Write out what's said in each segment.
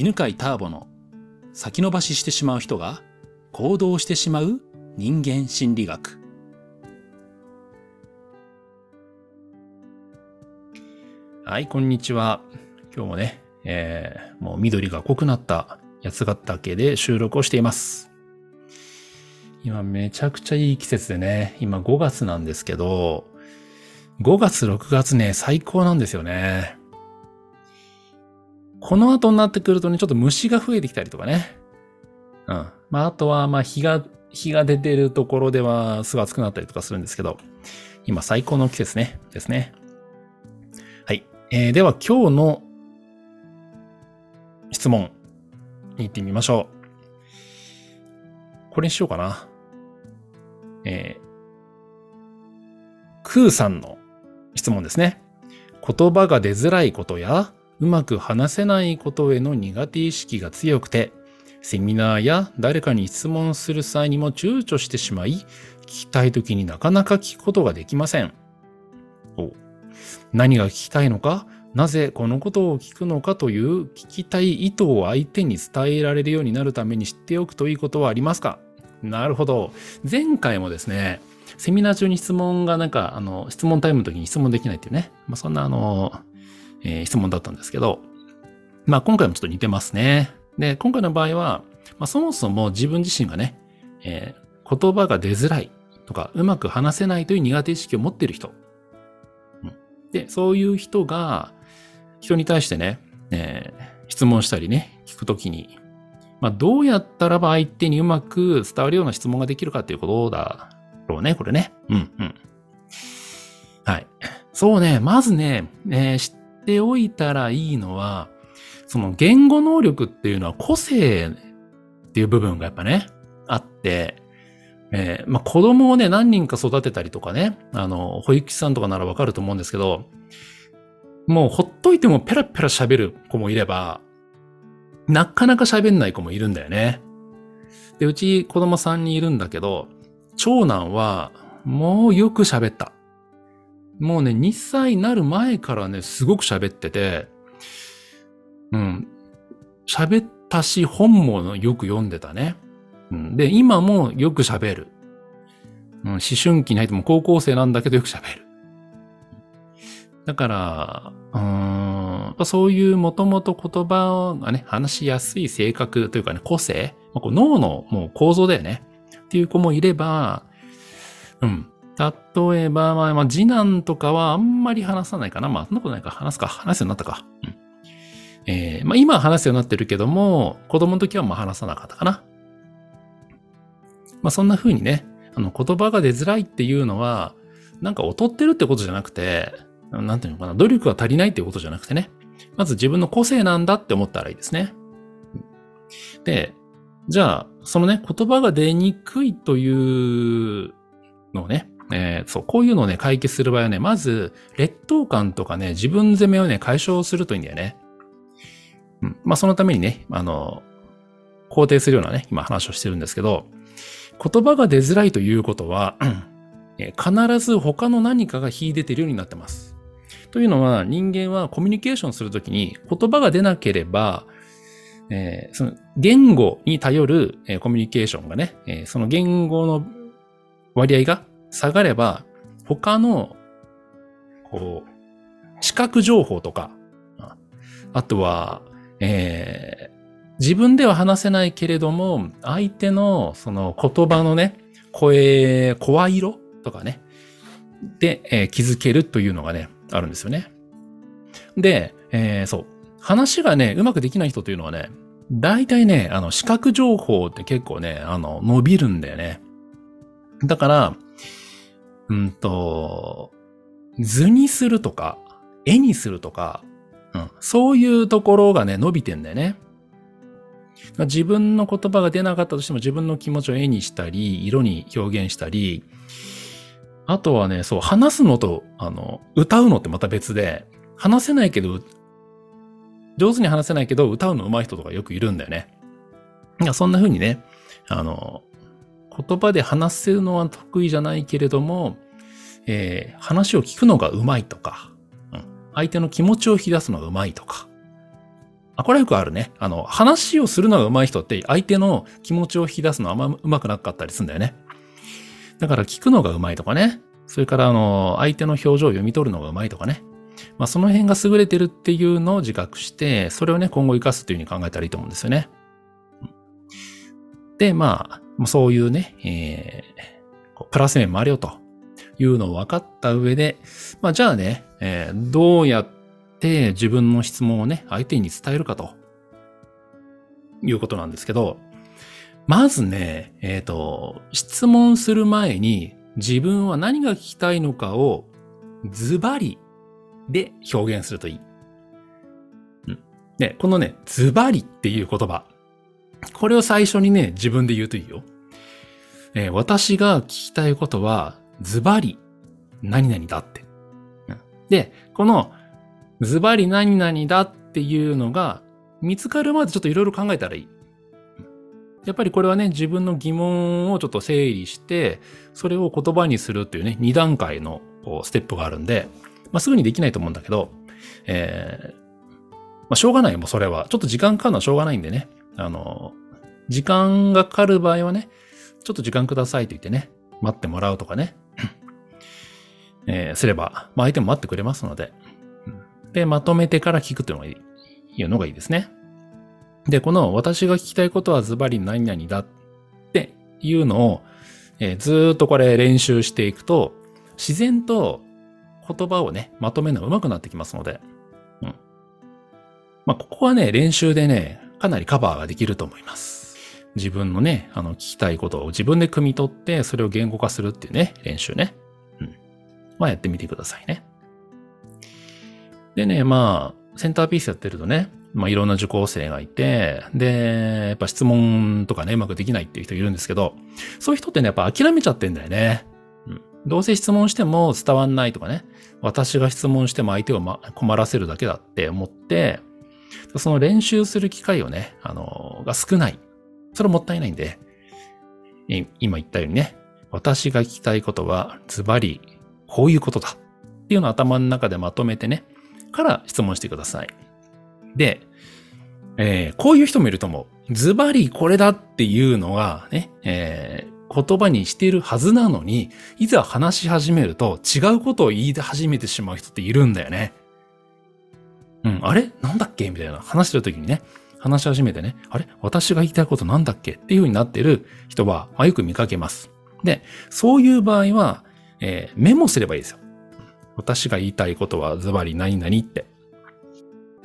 犬飼ターボの先延ばししてしまう人が行動してしまう人間心理学。はい、こんにちは。今日もね、えー、もう緑が濃くなった八ヶ岳で収録をしています。今めちゃくちゃいい季節でね、今5月なんですけど、5月6月ね、最高なんですよね。この後になってくるとね、ちょっと虫が増えてきたりとかね。うん。まあ、あとは、まあ、日が、日が出てるところでは、すぐ暑くなったりとかするんですけど、今最高の季節ね、ですね。はい。えー、では今日の質問に行ってみましょう。これにしようかな。えー、クーさんの質問ですね。言葉が出づらいことや、うまく話せないことへの苦手意識が強くて、セミナーや誰かに質問する際にも躊躇してしまい、聞きたい時になかなか聞くことができません。何が聞きたいのか、なぜこのことを聞くのかという聞きたい意図を相手に伝えられるようになるために知っておくといいことはありますか？なるほど。前回もですね、セミナー中に質問がなんか、あの、質問タイムの時に質問できないっていうね。まあ、そんなあの、えー、質問だったんですけど、まあ今回もちょっと似てますね。で、今回の場合は、まあそもそも自分自身がね、えー、言葉が出づらいとか、うまく話せないという苦手意識を持っている人。うん、で、そういう人が、人に対してね、えー、質問したりね、聞くときに、まあどうやったらば相手にうまく伝わるような質問ができるかっていうことだろうね、これね。うんうん。はい。そうね、まずね、えー、ておいたらいいのは、その言語能力っていうのは個性っていう部分がやっぱね、あって、えー、まあ、子供をね、何人か育てたりとかね、あの、保育士さんとかならわかると思うんですけど、もうほっといてもペラペラ喋る子もいれば、なかなか喋んない子もいるんだよね。で、うち子供3人いるんだけど、長男はもうよく喋った。もうね、2歳になる前からね、すごく喋ってて、うん。喋ったし、本もよく読んでたね。うん、で、今もよく喋る。うん、思春期に入っても高校生なんだけどよく喋る。だから、うん、そういうもともと言葉がね、話しやすい性格というかね、個性、まあ、こう脳のもう構造だよね。っていう子もいれば、うん、例えば、まあ、まあ、次男とかはあんまり話さないかな。まあ、そんなことないか。話すか。話すようになったか。うん。えー、まあ、今は話すようになってるけども、子供の時はまあ話さなかったかな。まあ、そんな風にね、あの、言葉が出づらいっていうのは、なんか劣ってるってことじゃなくて、なんていうのかな、努力が足りないっていうことじゃなくてね、まず自分の個性なんだって思ったらいいですね。で、じゃあ、そのね、言葉が出にくいというのをね、えー、そう、こういうのをね、解決する場合はね、まず、劣等感とかね、自分責めをね、解消するといいんだよね。うん。まあ、そのためにね、あの、肯定するようなね、今話をしてるんですけど、言葉が出づらいということは、え必ず他の何かが秀でているようになってます。というのは、人間はコミュニケーションするときに言葉が出なければ、えー、その言語に頼る、えー、コミュニケーションがね、えー、その言語の割合が下がれば、他の、こう、視覚情報とか、あとは、えー、自分では話せないけれども、相手のその言葉のね、声、声色とかね、で、えー、気づけるというのがね、あるんですよね。で、えー、そう。話がね、うまくできない人というのはね、大体ね、あの、視覚情報って結構ね、あの、伸びるんだよね。だから、うんと、図にするとか、絵にするとか、うん、そういうところがね、伸びてんだよね。自分の言葉が出なかったとしても自分の気持ちを絵にしたり、色に表現したり、あとはね、そう、話すのと、あの、歌うのってまた別で、話せないけど、上手に話せないけど、歌うの上手い人とかよくいるんだよね。そんな風にね、あの、言葉で話せるのは得意じゃないけれども、えー、話を聞くのがうまいとか、うん、相手の気持ちを引き出すのがうまいとか、あ、これはよくあるね。あの、話をするのが上手い人って相手の気持ちを引き出すのはあんま上手くなかったりするんだよね。だから聞くのが上手いとかね。それからあの、相手の表情を読み取るのが上手いとかね。まあ、その辺が優れてるっていうのを自覚して、それをね、今後活かすというふうに考えたらいいと思うんですよね。で、まあ、そういうね、えー、プラス面もあるよというのを分かった上で、まあ、じゃあね、えー、どうやって自分の質問をね、相手に伝えるかということなんですけど、まずね、えっ、ー、と、質問する前に自分は何が聞きたいのかをズバリで表現するといい。うん。で、このね、ズバリっていう言葉。これを最初にね、自分で言うといいよ。えー、私が聞きたいことは、ズバリ、何々だって。で、この、ズバリ何々だっていうのが、見つかるまでちょっといろいろ考えたらいい。やっぱりこれはね、自分の疑問をちょっと整理して、それを言葉にするっていうね、2段階のステップがあるんで、まあ、すぐにできないと思うんだけど、えー、まあ、しょうがないもそれは。ちょっと時間かかるのはしょうがないんでね。あの、時間がかかる場合はね、ちょっと時間くださいと言ってね、待ってもらうとかね、えー、すれば、まあ、相手も待ってくれますので、で、まとめてから聞くというのがいい、いうのがいいですね。で、この私が聞きたいことはズバリ何々だっていうのを、えー、ずっとこれ練習していくと、自然と言葉をね、まとめるのが上手くなってきますので、うん。まあ、ここはね、練習でね、かなりカバーができると思います。自分のね、あの、聞きたいことを自分で汲み取って、それを言語化するっていうね、練習ね。うん。まあ、やってみてくださいね。でね、まあ、センターピースやってるとね、まあ、いろんな受講生がいて、で、やっぱ質問とかね、うまくできないっていう人いるんですけど、そういう人ってね、やっぱ諦めちゃってんだよね。うん。どうせ質問しても伝わんないとかね、私が質問しても相手を、ま、困らせるだけだって思って、その練習する機会をね、あの、が少ない。それもったいないんで、今言ったようにね、私が聞きたいことはズバリこういうことだっていうのを頭の中でまとめてね、から質問してください。で、えー、こういう人もいると思う。ズバリこれだっていうのがね、えー、言葉にしているはずなのに、いざ話し始めると違うことを言い始めてしまう人っているんだよね。うん、あれ？なんだっけ？みたいな。話してる時にね、話し始めてね、あれ？私が言いたいことなんだっけ？っていう風になってる人は、まあ、よく見かけます。で、そういう場合は、えー、メモすればいいですよ。私が言いたいことはズバリ何々って。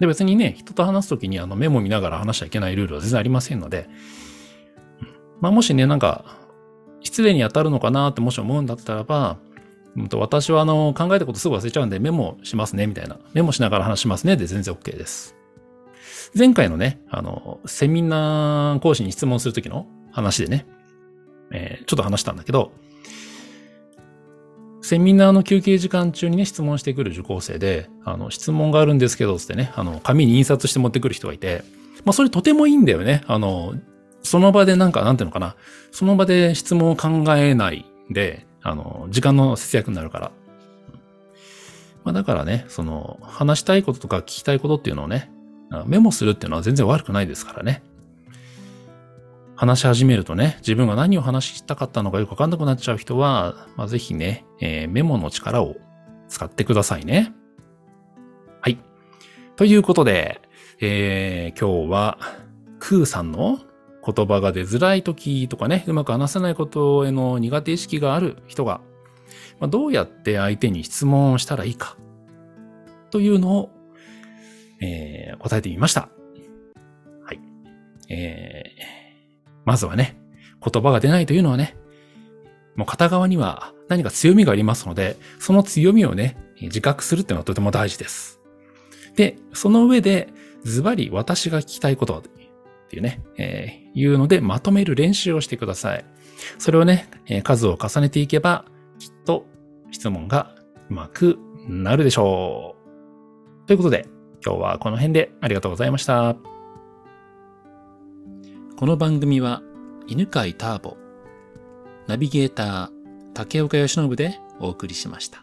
で、別にね、人と話すときにあのメモ見ながら話しちゃいけないルールは全然ありませんので、まあもしね、なんか失礼に当たるのかなってもし思うんだったらば、うん、と私はあの考えたことすぐ忘れちゃうんでメモしますねみたいな。メモしながら話しますねで全然 OK です。前回のね、あの、セミナー講師に質問するときの話でね、えー、ちょっと話したんだけど、セミナーの休憩時間中にね、質問してくる受講生で、あの、質問があるんですけど、つってね、あの、紙に印刷して持ってくる人がいて、まあ、それとてもいいんだよね。あの、その場でなんか、なんていうのかな。その場で質問を考えないで、あの、時間の節約になるから。まあだからね、その、話したいこととか聞きたいことっていうのをね、メモするっていうのは全然悪くないですからね。話し始めるとね、自分が何を話したかったのかよくわかんなくなっちゃう人は、まあ、ぜひね、えー、メモの力を使ってくださいね。はい。ということで、えー、今日は、クーさんの言葉が出づらい時とかね、うまく話せないことへの苦手意識がある人が、まあ、どうやって相手に質問をしたらいいか、というのを、えー、答えてみました。はい。えー、まずはね、言葉が出ないというのはね、もう片側には何か強みがありますので、その強みをね、自覚するっていうのはとても大事です。で、その上で、ズバリ私が聞きたいことっていうね、えー、いうのでまとめる練習をしてください。それをね、え、数を重ねていけば、きっと質問がうまくなるでしょう。ということで、今日はこの辺でありがとうございました。この番組は、犬飼ターボ、ナビゲーター、竹岡義信でお送りしました。